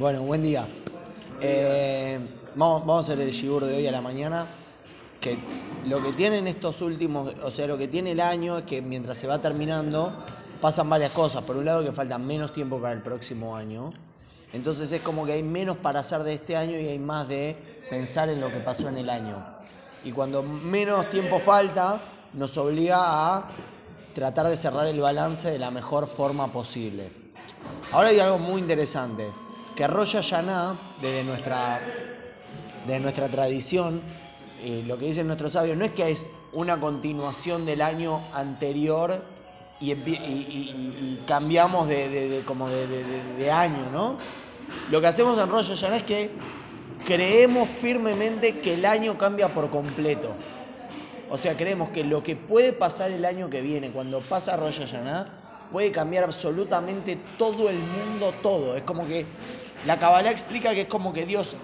Bueno, buen día. Eh, vamos, a hacer el shiur de hoy a la mañana. Que lo que tienen estos últimos, o sea, lo que tiene el año es que mientras se va terminando, pasan varias cosas. Por un lado, que falta menos tiempo para el próximo año. Entonces es como que hay menos para hacer de este año y hay más de pensar en lo que pasó en el año. Y cuando menos tiempo falta, nos obliga a tratar de cerrar el balance de la mejor forma posible. Ahora hay algo muy interesante, que Rosh Hashanah, desde nuestra, de nuestra tradición, eh, lo que dicen nuestros sabios, no es que es una continuación del año anterior y, cambiamos de como de, año, ¿no? Lo que hacemos en Rosh Hashanah es que creemos firmemente que el año cambia por completo. O sea, creemos que lo que puede pasar el año que viene, cuando pasa Rosh Hashanah, puede cambiar absolutamente todo el mundo, todo. Es como que la Kabbalah explica que es como que Dios,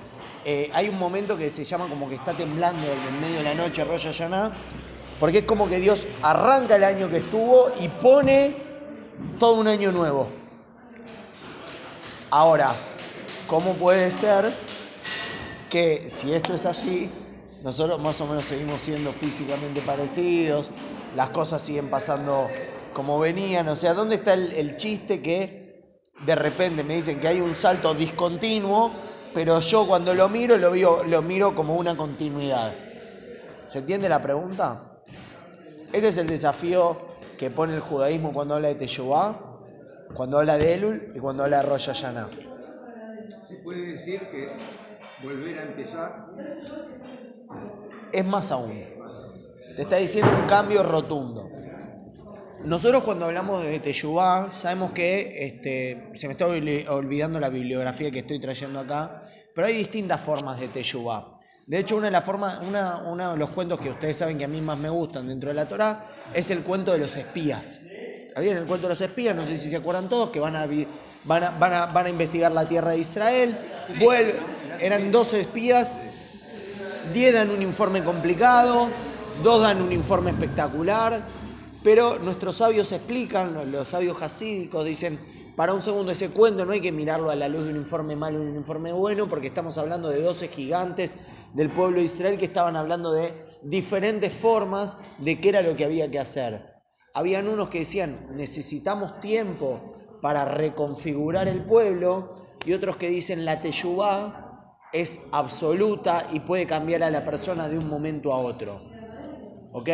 eh, hay un momento que se llama como que está temblando en medio de la noche Rosh Hashanah, porque es como que Dios arranca el año que estuvo y pone todo un año nuevo. Ahora, ¿cómo puede ser que si esto es así, nosotros más o menos seguimos siendo físicamente parecidos, las cosas siguen pasando como venían, o sea, ¿dónde está el, el chiste que de repente me dicen que hay un salto discontinuo, pero yo cuando lo miro lo, veo, lo miro como una continuidad? ¿Se entiende la pregunta? Este es el desafío que pone el judaísmo cuando habla de Teshuvah, cuando habla de Elul y cuando habla de Rosh Hashanah. Se puede decir que volver a empezar es más aún. Te está diciendo un cambio rotundo. Nosotros cuando hablamos de Teshuvah, sabemos que este, se me está olvidando la bibliografía que estoy trayendo acá, pero hay distintas formas de Teshuvah. De hecho, una de, las formas, una, de los cuentos que ustedes saben que a mí más me gustan dentro de la Torah es el cuento de los espías. ¿Bien? El cuento de los espías, no sé si se acuerdan todos, que van a, investigar la tierra de Israel, vuelven, eran 12 espías, 10 dan un informe complicado, 2 dan un informe espectacular, pero nuestros sabios explican, los sabios hasídicos dicen, para un segundo ese cuento no hay que mirarlo a la luz de un informe malo y un informe bueno, porque estamos hablando de 12 gigantes del pueblo de Israel que estaban hablando de diferentes formas de qué era lo que había que hacer. Habían unos que decían, necesitamos tiempo para reconfigurar el pueblo, y otros que dicen, la teyubá es absoluta y puede cambiar a la persona de un momento a otro. ¿Ok?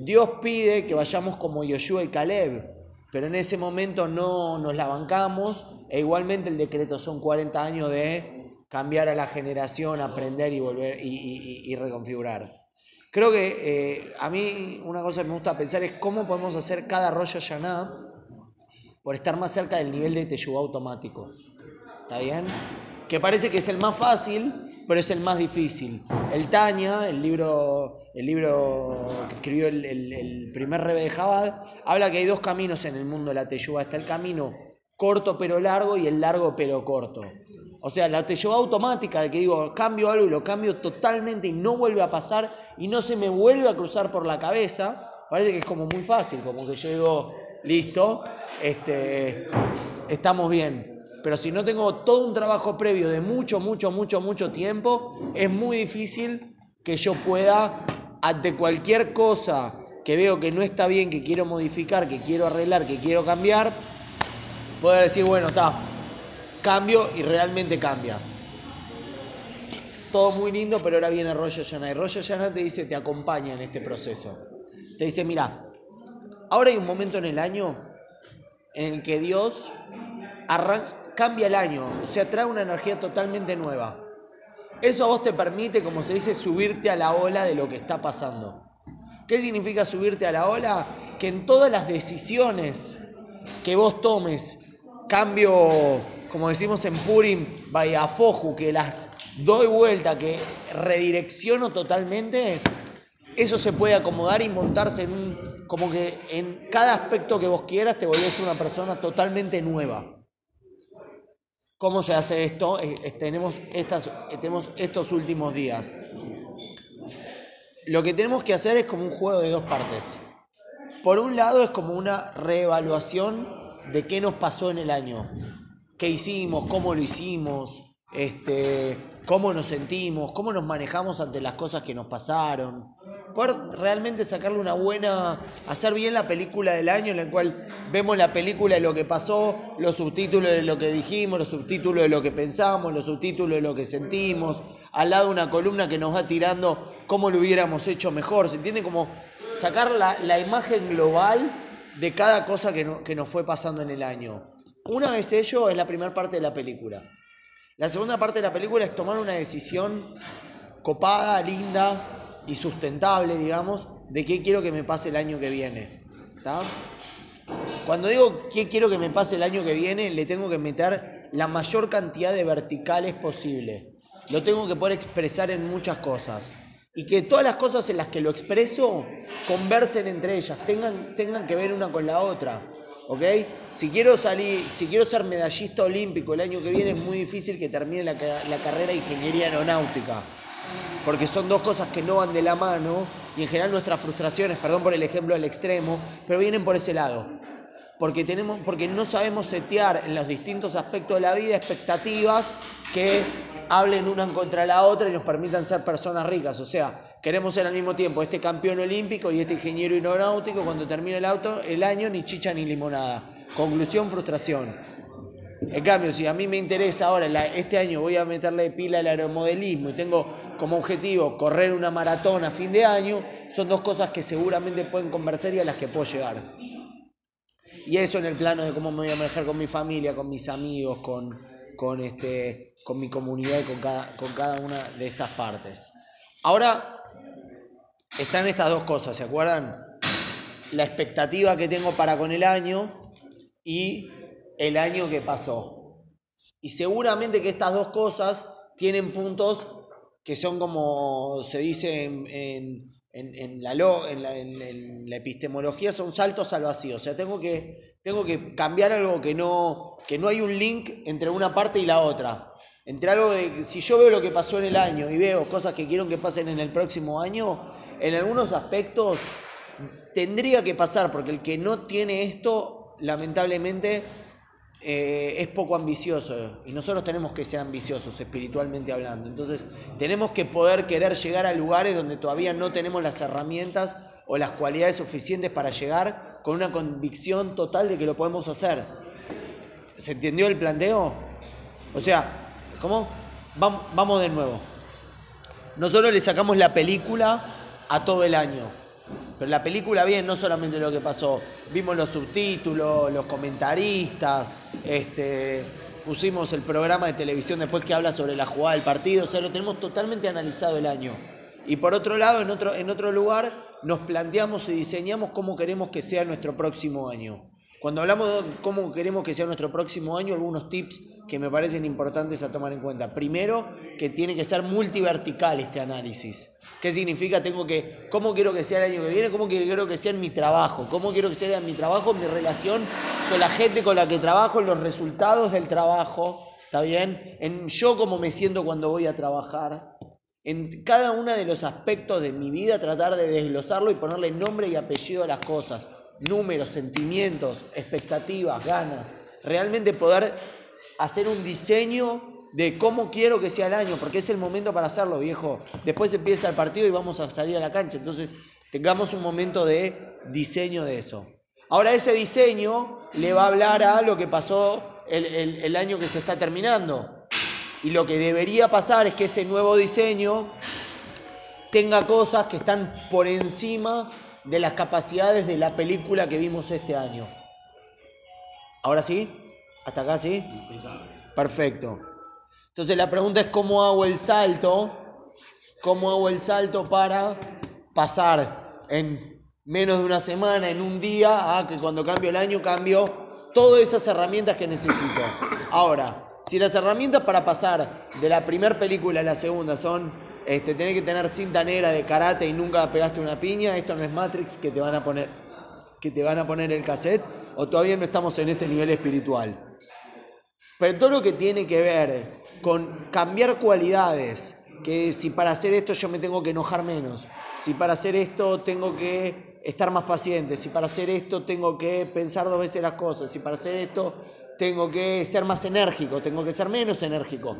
Dios pide que vayamos como Yoshua y Caleb, pero en ese momento no nos la bancamos, e igualmente el decreto son 40 años de cambiar a la generación, aprender y volver y, reconfigurar. Creo que eh, a mí una cosa que me gusta pensar es cómo podemos hacer cada Rosh Hashanah por estar más cerca del nivel de Teshuvah automático. ¿Está bien? Que parece que es el más fácil, pero es el más difícil. El Tanya, el libro, el libro que escribió el, primer rebe de Jabal, habla que hay dos caminos en el mundo de la Teshuvah. Está el camino corto pero largo y el largo pero corto. O sea, la Teshuvah automática de que digo, cambio algo y lo cambio totalmente y no vuelve a pasar y no se me vuelve a cruzar por la cabeza, parece que es como muy fácil, como que llego, listo, este, estamos bien. Pero si no tengo todo un trabajo previo de mucho, mucho, mucho, mucho tiempo, es muy difícil que yo pueda, ante cualquier cosa que veo que no está bien, que quiero modificar, que quiero arreglar, que quiero cambiar, poder decir, bueno, está, cambio y realmente cambia. Todo muy lindo, pero ahora viene Rosh Hashanah. Y Rosh Hashanah te dice, te acompaña en este proceso. Te dice, mira, ahora hay un momento en el año en el que Dios cambia el año, o sea, trae una energía totalmente nueva. Eso a vos te permite, como se dice, subirte a la ola de lo que está pasando. ¿Qué significa subirte a la ola? Que en todas las decisiones que vos tomes, cambio, como decimos en Purim, vaya foju, que las doy vuelta, que redirecciono totalmente, eso se puede acomodar y montarse en un, como que en cada aspecto que vos quieras te volvés una persona totalmente nueva. ¿Cómo se hace esto? tenemos, estas, tenemos estos últimos días. Lo que tenemos que hacer es como un juego de dos partes. Por un lado es como una reevaluación de qué nos pasó en el año. qué hicimos, cómo lo hicimos, este, cómo nos sentimos, cómo nos manejamos ante las cosas que nos pasaron. Poder realmente sacarle una buena, hacer bien la película del año en la cual vemos la película de lo que pasó, los subtítulos de lo que dijimos, los subtítulos de lo que pensamos, los subtítulos de lo que sentimos, al lado una columna que nos va tirando cómo lo hubiéramos hecho mejor, ¿se entiende? Como sacar la, la imagen global de cada cosa que, no, que nos fue pasando en el año. Una vez ello es la primera parte de la película. La segunda parte de la película es tomar una decisión copada, linda y sustentable, digamos, de qué quiero que me pase el año que viene. ¿tá? Cuando digo qué quiero que me pase el año que viene, le tengo que meter la mayor cantidad de verticales posible. Lo tengo que poder expresar en muchas cosas. Y que todas las cosas en las que lo expreso conversen entre ellas, tengan, tengan que ver una con la otra. ¿ok? Si quiero salir, si quiero ser medallista olímpico el año que viene, es muy difícil que termine la, la, carrera de ingeniería aeronáutica, porque son dos cosas que no van de la mano y en general nuestras frustraciones, perdón por el ejemplo al extremo, pero vienen por ese lado. Porque, tenemos, porque no sabemos setear en los distintos aspectos de la vida expectativas que hablen una contra la otra y nos permitan ser personas ricas. O sea, queremos ser al mismo tiempo este campeón olímpico y este ingeniero aeronáutico. Cuando termine el, auto, el año, ni chicha ni limonada. Conclusión, frustración. En cambio, si a mí me interesa ahora, este año voy a meterle pila al aeromodelismo y tengo como objetivo correr una maratón a fin de año, son dos cosas que seguramente pueden conversar y a las que puedo llegar. Y eso en el plano de cómo me voy a manejar con mi familia, con mis amigos, con, con, este, con mi comunidad y con cada, con cada una de estas partes. Ahora están estas dos cosas, ¿se acuerdan? La expectativa que tengo para con el año y el año que pasó. Y seguramente que estas dos cosas tienen puntos que son como se dice en, en, en, la, la, en, la, epistemología, son saltos al vacío. O sea, tengo que, tengo que cambiar algo que no, que no hay un link entre una parte y la otra. Entre algo de, si yo veo lo que pasó en el año y veo cosas que quiero que pasen en el próximo año, en algunos aspectos tendría que pasar, porque el que no tiene esto, lamentablemente, eh, es poco ambicioso y nosotros tenemos que ser ambiciosos espiritualmente hablando. Entonces tenemos que poder querer llegar a lugares donde todavía no tenemos las herramientas o las cualidades suficientes para llegar con una convicción total de que lo podemos hacer. ¿Se entendió el planteo? O sea, ¿cómo? Vamos, vamos de nuevo. Nosotros le sacamos la película a todo el año. La película bien, no solamente lo que pasó, vimos los subtítulos, los comentaristas, este, pusimos el programa de televisión después que habla sobre la jugada del partido, o sea, lo tenemos totalmente analizado el año. Y por otro lado, en otro, en otro lugar, nos planteamos y diseñamos cómo queremos que sea nuestro próximo año. Cuando hablamos de cómo queremos que sea nuestro próximo año, algunos tips que me parecen importantes a tomar en cuenta. Primero, que tiene que ser multivertical este análisis. ¿Qué significa? Tengo que, ¿cómo quiero que sea el año que viene? ¿Cómo quiero que sea en mi trabajo? ¿Cómo quiero que sea en mi trabajo, mi relación con la gente con la que trabajo, los resultados del trabajo? ¿Está bien? En yo cómo me siento cuando voy a trabajar. En cada uno de los aspectos de mi vida tratar de desglosarlo y ponerle nombre y apellido a las cosas. Números, sentimientos, expectativas, ganas. Realmente poder hacer un diseño de cómo quiero que sea el año, porque es el momento para hacerlo, viejo. Después empieza el partido y vamos a salir a la cancha. Entonces, tengamos un momento de diseño de eso. Ahora, ese diseño le va a hablar a lo que pasó el, el año que se está terminando. Y lo que debería pasar es que ese nuevo diseño tenga cosas que están por encima de las capacidades de la película que vimos este año. ¿Ahora sí? ¿Hasta acá sí? Perfecto. Entonces la pregunta es cómo hago el salto, cómo hago el salto para pasar en menos de una semana, en un día, a que cuando cambio el año cambio todas esas herramientas que necesito. Ahora, si las herramientas para pasar de la primera película a la segunda son este, tener que tener cinta negra de karate y nunca pegaste una piña, esto no es Matrix que te van a poner, que te van a poner el cassette, o todavía no estamos en ese nivel espiritual. Pero todo lo que tiene que ver con cambiar cualidades, que si para hacer esto yo me tengo que enojar menos, si para hacer esto tengo que estar más paciente, si para hacer esto tengo que pensar dos veces las cosas, si para hacer esto tengo que ser más enérgico, tengo que ser menos enérgico.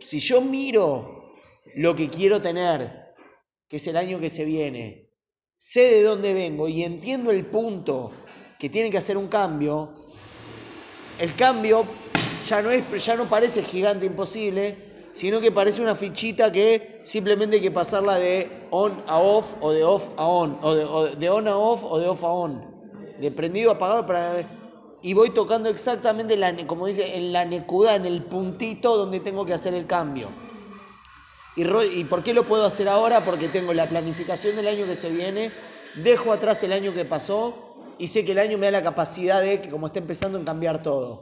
Si yo miro lo que quiero tener, que es el año que se viene, sé de dónde vengo y entiendo el punto que tiene que hacer un cambio, el cambio ya no, es, ya no parece gigante imposible, sino que parece una fichita que simplemente hay que pasarla de on a off o de off a on, o de, on a off o de off a on, de prendido a apagado. Y voy tocando exactamente, la, como dice, en la necuda, en el puntito donde tengo que hacer el cambio. ¿Y, ¿Y por qué lo puedo hacer ahora? Porque tengo la planificación del año que se viene, dejo atrás el año que pasó y sé que el año me da la capacidad de, que como está empezando, en cambiar todo.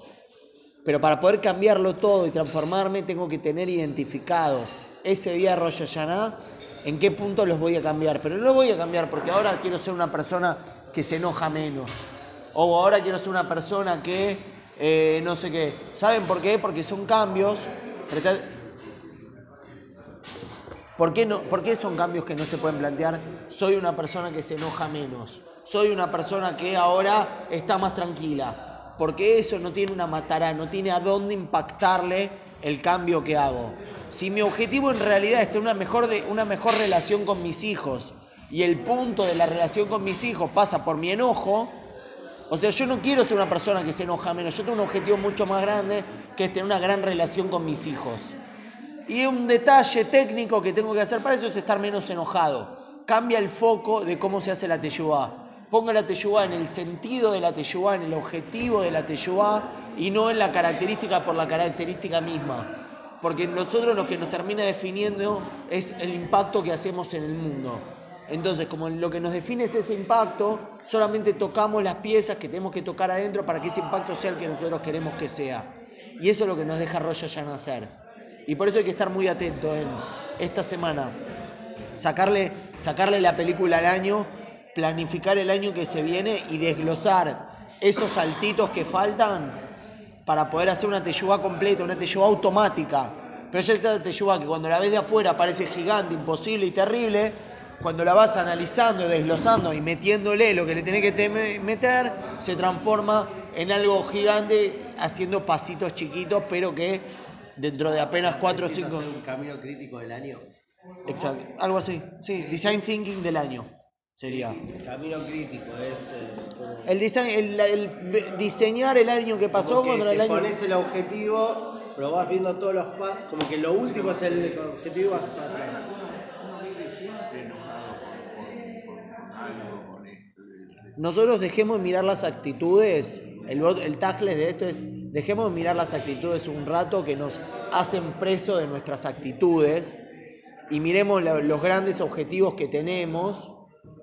Pero para poder cambiarlo todo y transformarme, tengo que tener identificado ese día Rosh Hashanah en qué punto los voy a cambiar. Pero no lo voy a cambiar porque ahora quiero ser una persona que se enoja menos. O ahora quiero ser una persona que eh, no sé qué. ¿Saben por qué? Porque son cambios. ¿Por qué, no, ¿Por qué son cambios que no se pueden plantear? Soy una persona que se enoja menos. Soy una persona que ahora está más tranquila porque eso no tiene una matará, no tiene a dónde impactarle el cambio que hago. Si mi objetivo en realidad es tener una mejor, de, una mejor relación con mis hijos y el punto de la relación con mis hijos pasa por mi enojo, o sea, yo no quiero ser una persona que se enoja menos, yo tengo un objetivo mucho más grande que es tener una gran relación con mis hijos. Y un detalle técnico que tengo que hacer para eso es estar menos enojado. Cambia el foco de cómo se hace la teyubá ponga la teyubá en el sentido de la teyubá, en el objetivo de la teyubá y no en la característica por la característica misma. Porque nosotros lo que nos termina definiendo es el impacto que hacemos en el mundo. Entonces, como lo que nos define es ese impacto, solamente tocamos las piezas que tenemos que tocar adentro para que ese impacto sea el que nosotros queremos que sea. Y eso es lo que nos deja Rosh ya nacer. Y por eso hay que estar muy atento en esta semana. Sacarle, sacarle la película al año planificar el año que se viene y desglosar esos saltitos que faltan para poder hacer una teyuba completa, una teyuba automática. Pero ya esta teyuba que cuando la ves de afuera parece gigante, imposible y terrible, cuando la vas analizando, desglosando y metiéndole lo que le tenés que meter, se transforma en algo gigante haciendo pasitos chiquitos, pero que dentro de apenas 4 o 5... un camino crítico del año? Exacto, algo así, sí, design thinking del año. Sería. Camino crítico es. Eh, el, diseño, el, diseñar el año que pasó contra el año. Pones el objetivo, pero vas viendo todos los pasos. Como que lo último es el objetivo y vas para atrás. Nosotros dejemos de mirar las actitudes. El, el de esto es: dejemos de mirar las actitudes un rato que nos hacen preso de nuestras actitudes y miremos los grandes objetivos que tenemos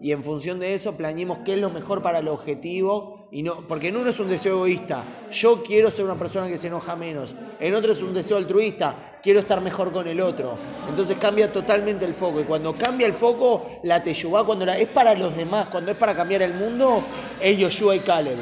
y en función de eso planeemos qué es lo mejor para el objetivo. Y no, porque en uno es un deseo egoísta, yo quiero ser una persona que se enoja menos. En otro es un deseo altruista, quiero estar mejor con el otro. Entonces cambia totalmente el foco. Y cuando cambia el foco, la teyubá, cuando es para los demás, cuando es para cambiar el mundo, es Yoshua y Caleb,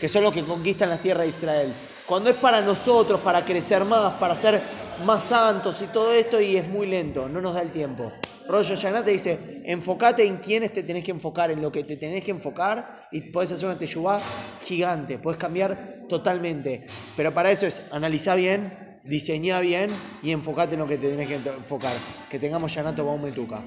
que son los que conquistan la tierra de Israel. Cuando es para nosotros, para crecer más, para ser más santos y todo esto, y es muy lento, no nos da el tiempo. Rollo Yanat te dice, enfócate en quiénes te tenés que enfocar, en lo que te tenés que enfocar y podés hacer una teyubá gigante, podés cambiar totalmente. Pero para eso es analizar bien, diseñar bien y enfocate en lo que te tenés que enfocar. Que tengamos Yanato Baumetuca.